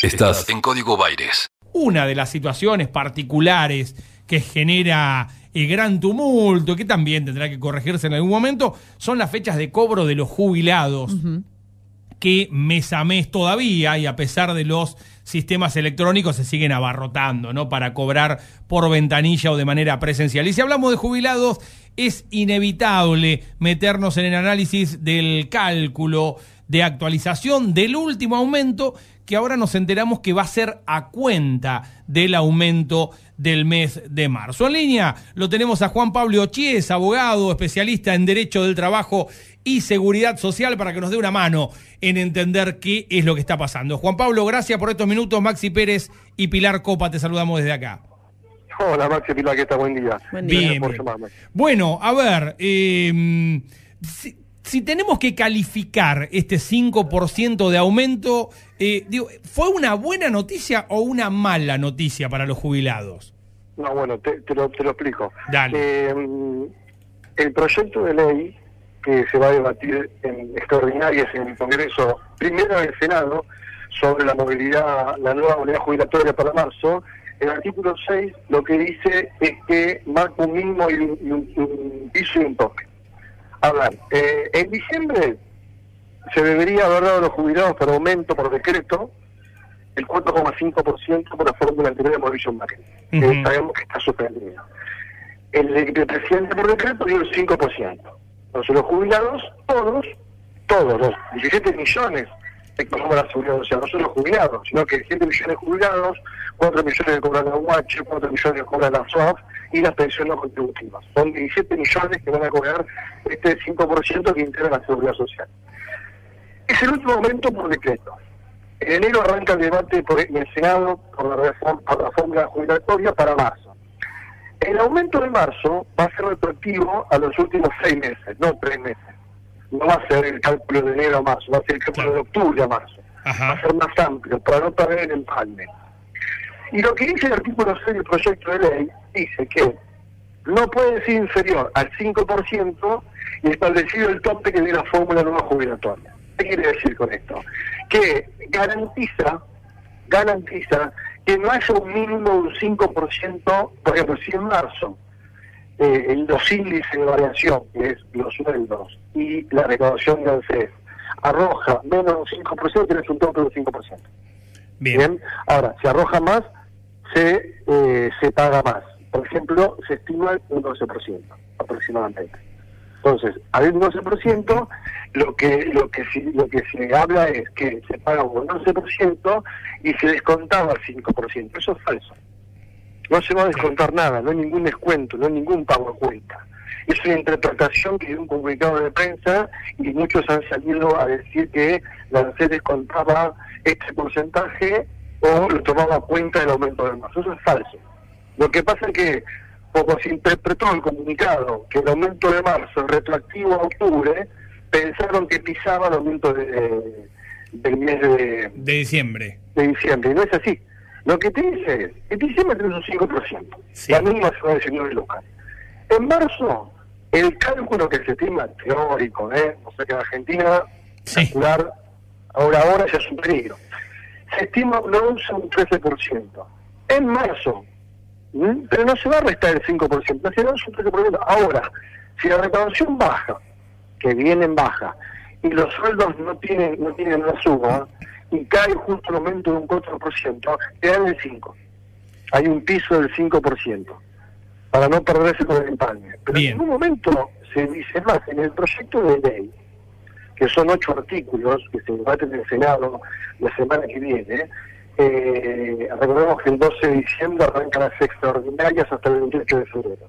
Estás en Código Baires. Una de las situaciones particulares que genera el gran tumulto, que también tendrá que corregirse en algún momento, son las fechas de cobro de los jubilados, que mes a mes todavía, y a pesar de los sistemas electrónicos, se siguen abarrotando, ¿no? Para cobrar por ventanilla o de manera presencial. Y si hablamos de jubilados, es inevitable meternos en el análisis del cálculo de actualización del último aumento que ahora nos enteramos que va a ser a cuenta del aumento del mes de marzo. En línea lo tenemos a Juan Pablo Ochies, abogado, especialista en Derecho del Trabajo y Seguridad Social, para que nos dé una mano en entender qué es lo que está pasando. Juan Pablo, gracias por estos minutos. Maxi Pérez y Pilar Copa, te saludamos desde acá. Hola Maxi Pilar, ¿qué tal? Buen día. Buen día. Bien, Bueno, a ver, eh, si tenemos que calificar este 5% de aumento, eh, digo, ¿fue una buena noticia o una mala noticia para los jubilados? No, bueno, te, lo, te lo, explico. Dale. Eh, el proyecto de ley que se va a debatir en extraordinarias en el Congreso, primero en el Senado, sobre la movilidad, la nueva movilidad jubilatoria para marzo, el artículo 6 lo que dice es que marca un mínimo y un, un piso y un tope. A ver, eh, en diciembre se debería haber dado a los jubilados por aumento por decreto el 4,5% por la fórmula anterior de Mauricio Macri, que sabemos que está suspendida. El, el, presidente por decreto dio el 5%. Entonces los jubilados, todos, todos los 17 millones como la seguridad social, no solo jubilados, sino que 7 millones de jubilados, 4 millones que cobran la UH, 4 millones que cobran la SOAF y las pensiones no contributivas. Son 17 millones que van a cobrar este 5% que integra la seguridad social. Es el último momento por decreto. En enero arranca el debate en el Senado por la, reforma, la jubilatoria para marzo. El aumento de marzo va a ser retroactivo a los últimos seis meses, no tres meses no va a ser el cálculo de enero a marzo, va a ser el cálculo de octubre a marzo. Va a ser más amplio, para no perder el empalme. Y lo que dice el artículo 6 del proyecto de ley, dice que no puede ser inferior al 5% y establecido el tope que tiene la fórmula nueva jubilatoria. ¿Qué quiere decir con esto? Que garantiza, garantiza que no haya un mínimo de un 5%, por ejemplo, si en marzo eh, los índices de variación, que es los sueldos y la recaudación de ANSES, arroja menos un 5%, tienes un tope del 5%. Bien. Ahora, si arroja más, se, eh, se paga más. Por ejemplo, se estima un 12% aproximadamente. Entonces, al un 12%, lo que lo que lo que se habla es que se paga un 11% y se descontaba el 5%. Eso es falso. No se va a descontar nada, no hay ningún descuento, no hay ningún pago a cuenta. Es una interpretación que dio un comunicado de prensa y muchos han salido a decir que la se descontaba este porcentaje o lo tomaba cuenta del aumento del marzo. Eso es falso. Lo que pasa es que, como se interpretó el comunicado, que el aumento de marzo retroactivo a octubre, pensaron que pisaba el aumento de, del mes de, de diciembre. De diciembre, y no es así. Lo que te dice es, en diciembre tenemos un 5%, la mínima se va a decir local. En marzo, el cálculo que se estima teórico, ¿eh? o sea que en Argentina, calcular ahora ahora ya es un peligro, se estima no usa un 13%. En marzo, pero no se va a restar el 5%, no se va a un 13%. Ahora, si la recaudación baja, que viene en baja, y los sueldos no tienen no tienen la suba, y cae justo el aumento de un 4%, te dan el 5%. Hay un piso del 5%, para no perderse con el empalme. Pero en un momento se dice más, en el proyecto de ley, que son ocho artículos que se debaten en el Senado la semana que viene, eh, recordemos que el 12 de diciembre arrancan las extraordinarias hasta el 28 de febrero.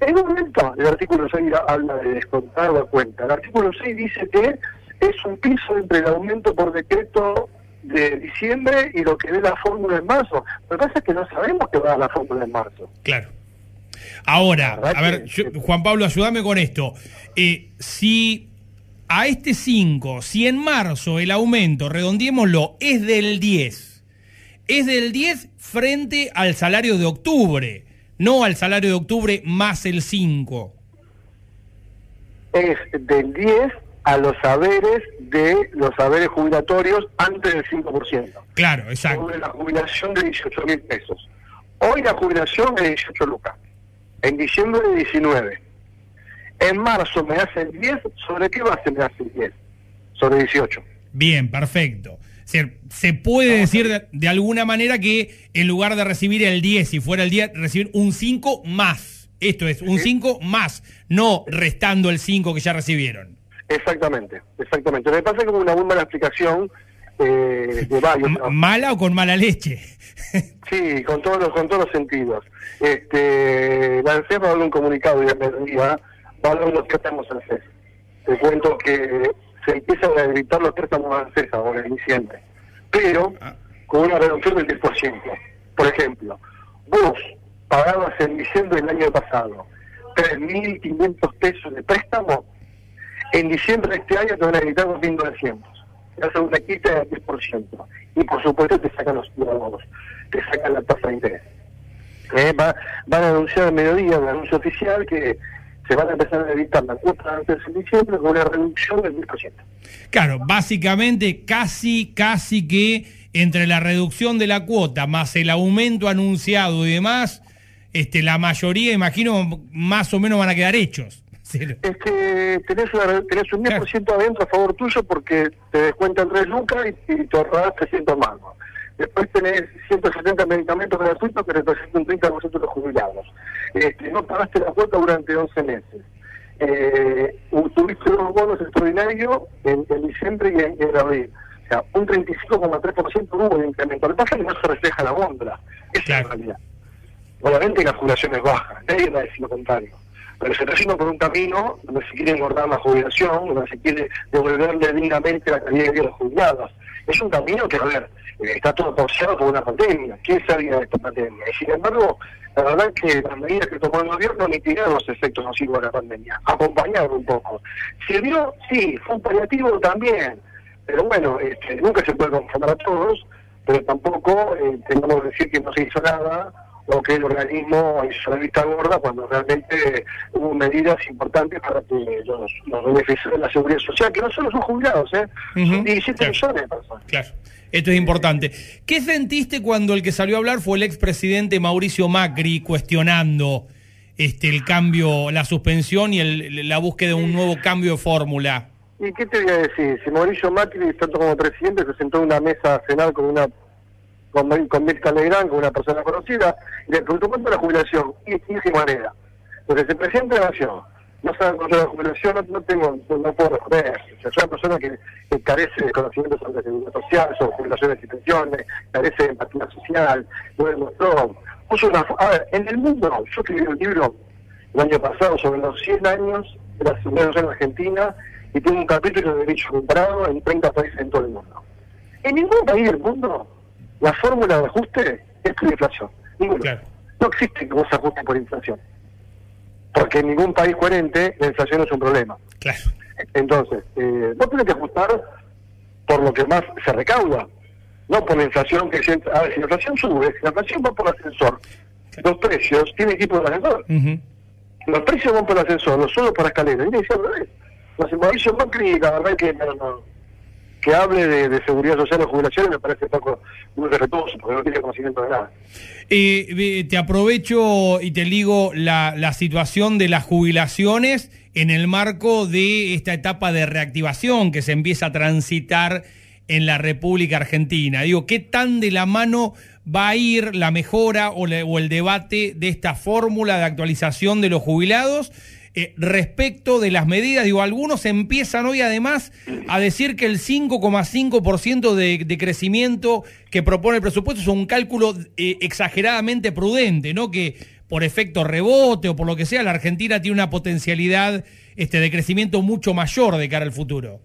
En un momento, el artículo 6 habla de descontar la cuenta. El artículo 6 dice que es un piso entre el aumento por decreto de diciembre y lo que ve la fórmula en marzo. Lo que pasa es que no sabemos qué va a la fórmula en marzo. Claro. Ahora, a ver, Juan Pablo, ayúdame con esto. Eh, si a este 5, si en marzo el aumento, redondiémoslo, es del 10, es del 10 frente al salario de octubre, no al salario de octubre más el 5. Es del 10 a los saberes de los saberes jubilatorios antes del 5%. Claro, exacto. Sobre la jubilación de 18 mil pesos. Hoy la jubilación es de 18 lucas. En diciembre de 19. En marzo me hacen 10. ¿Sobre qué base me hacen 10? Sobre 18. Bien, perfecto. Se, se puede decir de, de, alguna manera que en lugar de recibir el 10, si fuera el 10, recibir un 5 más. Esto es, un 5 más, no restando el 5 que ya recibieron. Exactamente, exactamente. Me pasa como una muy mala explicación eh, de varios. ¿Mala o con mala leche? sí, con todos los, con todos los sentidos. Este, la ANSES va a dar un comunicado y a mediodía va a de los préstamos ANSES. Te cuento que se empiezan a gritar los préstamos ANSES ahora en diciembre, pero con una reducción del 10%. Por ejemplo, vos pagabas en diciembre del año pasado 3.500 pesos de préstamo, en diciembre de este año te van a gritar 2.900. Te hacen una quita del 10%. Y por supuesto te sacan los bonos, te sacan la tasa de interés. Eh, va, van a anunciar al mediodía un anuncio oficial que se van a empezar a evitar la cuota antes de diciembre con una reducción del 10%. Claro, básicamente casi, casi que entre la reducción de la cuota más el aumento anunciado y demás, este, la mayoría, imagino, más o menos van a quedar hechos. Es que tenés, una, tenés un 10% claro. adentro a favor tuyo porque te descuentan 3 lucas y, y te ahorrás 300 más. Después tenés 170 medicamentos gratuitos que representan un 30% de los jubilados. Este, no pagaste la cuota durante 11 meses. Eh, tuviste unos bonos extraordinarios en, en diciembre y en, en, abril. O sea, un 35,3% hubo de incremento. Lo que pasa es que no se refleja la góndola. Esa claro. es la realidad. Obviamente la jubilación es baja, nadie va a decir lo contrario. Pero se está por un camino donde se quiere engordar la jubilación, donde se quiere devolverle dignamente la calidad de vida a los jubilados. Es un camino que, a ver, está todo torcido por una pandemia. ¿Quién sabía de esta pandemia? Y sin embargo, la verdad es que las medidas que tomó el gobierno mitigaron los efectos nocivos de la pandemia, acompañaron un poco. ¿Sirvió? Sí, fue un paliativo también. Pero bueno, este, nunca se puede conformar a todos, pero tampoco eh, tenemos que decir que no se hizo nada o que el organismo hizo la vista gorda cuando realmente hubo medidas importantes para que los, los beneficios de la seguridad social, que no solo son jubilados, ¿eh? Uh -huh. son 17 claro. millones de personas. Claro. Esto es importante. ¿Qué sentiste cuando el que salió a hablar fue el expresidente Mauricio Macri cuestionando este el cambio, la suspensión y el, la búsqueda de un nuevo cambio de fórmula? ¿Y qué te voy a decir? Si Mauricio Macri, tanto como presidente, se sentó en una mesa a cenar con una con, con Mirka Legrand, con una persona conocida, y le preguntó cuánto la jubilación. Y de manera. Porque si el presidente de la Nación no sabe cuánto la jubilación, no, tengo, no, puedo responder. O sea, soy una persona que, carece de conocimiento sobre la seguridad social, sobre jubilaciones y pensiones, carece de empatía social, no demostró. Una, a ver, en el mundo, yo escribí un libro el año pasado sobre los 100 años de la seguridad en Argentina y tengo un capítulo de derecho comparado en 30 países en todo el mundo. En ningún país del mundo la fórmula de ajuste es la inflación. Ninguno. Claro. No existe que vos ajustes por inflación. Porque en ningún país coherente la inflación es un problema. Claro. Entonces, eh, vos tenés que ajustar por lo que más se recauda, no por la inflación que siempre... A ver, si la inflación sube, si la inflación va por el ascensor, los precios tienen que ir por el ascensor. Uh -huh. Los precios van por el ascensor, no solo por la escalera. Y dice al revés. Entonces, Mauricio Macri, la verdad que no, no, que hable de, seguridad social o jubilaciones me parece poco muy respetuoso, porque no tiene conocimiento de nada. Te aprovecho y te ligo la, situación de las jubilaciones en el marco de esta etapa de reactivación que se empieza a transitar en la República Argentina. Digo, ¿qué tan de la mano va a ir la mejora o el debate de esta fórmula de actualización de los jubilados? Eh, respecto de las medidas, digo, algunos empiezan hoy además a decir que el 5,5% de, de crecimiento que propone el presupuesto es un cálculo eh, exageradamente prudente, ¿no? Que por efecto rebote o por lo que sea, la Argentina tiene una potencialidad este, de crecimiento mucho mayor de cara al futuro.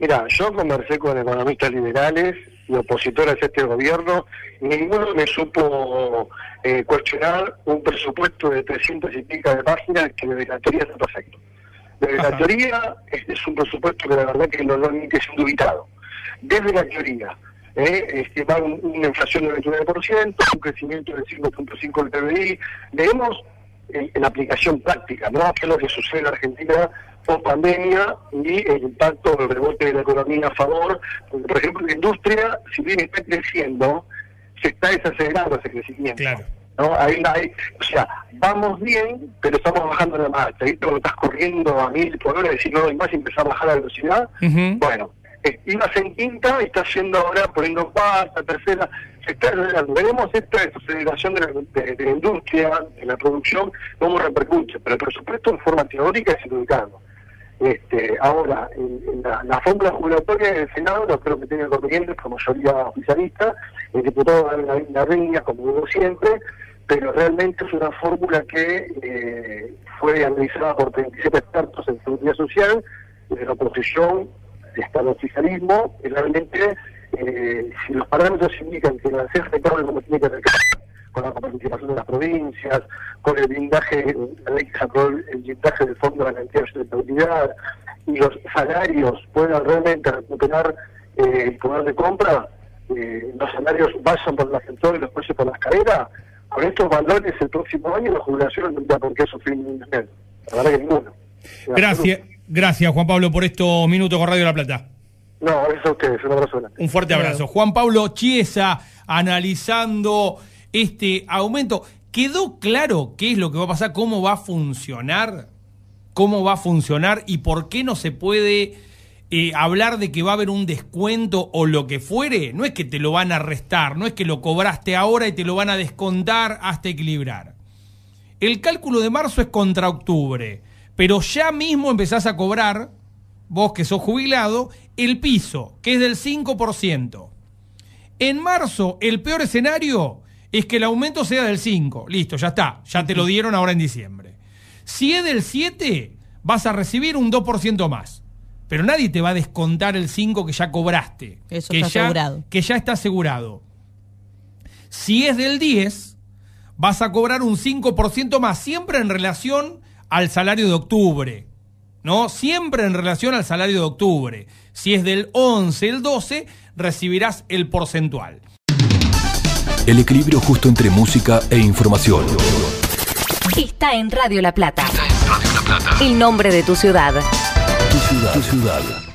Mira, yo conversé con economistas liberales y opositores a este gobierno, ninguno me supo eh, cuestionar un presupuesto de 300 y pico de páginas que desde la teoría está perfecto. Desde Ajá. la teoría es, es, un presupuesto que la verdad que no, no es indubitado. Desde la teoría, eh, este, va un, una inflación del 29%, un crecimiento del 5.5 del PBI, leemos en, en aplicación práctica, ¿no? ¿Qué es lo que sucede en Argentina post pandemia y el impacto del rebote de la economía a favor? Porque, por ejemplo, la industria, si bien está creciendo, se está desacelerando ese crecimiento. Claro. ¿no? Ahí, ahí, o sea, vamos bien, pero estamos bajando la marcha. ¿viste? Cuando estás corriendo a mil por hora y decís no doy más y empezás a bajar la velocidad, bueno, ibas en quinta y estás yendo ahora poniendo cuarta, tercera, está. Veremos esta desaceleración de la, de, de la industria, de la producción, cómo repercute, pero el presupuesto en forma teórica es indicado. Este, ahora, en, la, la fórmula jubilatoria del Senado no creo que tenga inconvenientes por mayoría oficialista, el diputado da una, una riña, como digo siempre, pero realmente es una fórmula que eh, fue analizada por 37 expertos en seguridad social, de la oposición, y realmente eh, si los parámetros indican que la CES recabe como tiene que recabar, con la participación de las provincias, con el blindaje, la ley que sacó el blindaje del Fondo de Garantía de Sustentabilidad, y los salarios puedan realmente recuperar eh, el poder de compra, eh, los salarios vayan por el ascensor y los precios por la escalera, con estos valores el próximo año la jubilación no tendría por qué sufrir ningún. La verdad que ninguno. Gracias, gracias Juan Pablo por estos minutos con Radio La Plata. No, eso a ustedes, un abrazo grande. Un fuerte abrazo. Juan Pablo Chiesa analizando este aumento. ¿Quedó claro qué es lo que va a pasar? ¿Cómo va a funcionar? ¿Cómo va a funcionar? ¿Y por qué no se puede eh, hablar de que va a haber un descuento o lo que fuere? No es que te lo van a restar, no es que lo cobraste ahora y te lo van a descontar hasta equilibrar. El cálculo de marzo es contra octubre, pero ya mismo empezás a cobrar, vos que sos jubilado, el piso, que es del 5%. En marzo, el peor escenario es que el aumento sea del 5. Listo, ya está. Ya te lo dieron ahora en diciembre. Si es del 7, vas a recibir un 2% más. Pero nadie te va a descontar el 5 que ya cobraste. Eso que está ya, asegurado. Que ya está asegurado. Si es del 10, vas a cobrar un 5% más, siempre en relación al salario de octubre. ¿No? Siempre en relación al salario de octubre. Si es del 11, el 12, recibirás el porcentual. El equilibrio justo entre música e información. Está en Radio La Plata. Radio La Plata. El nombre de tu ciudad. Tu ciudad. Tu ciudad.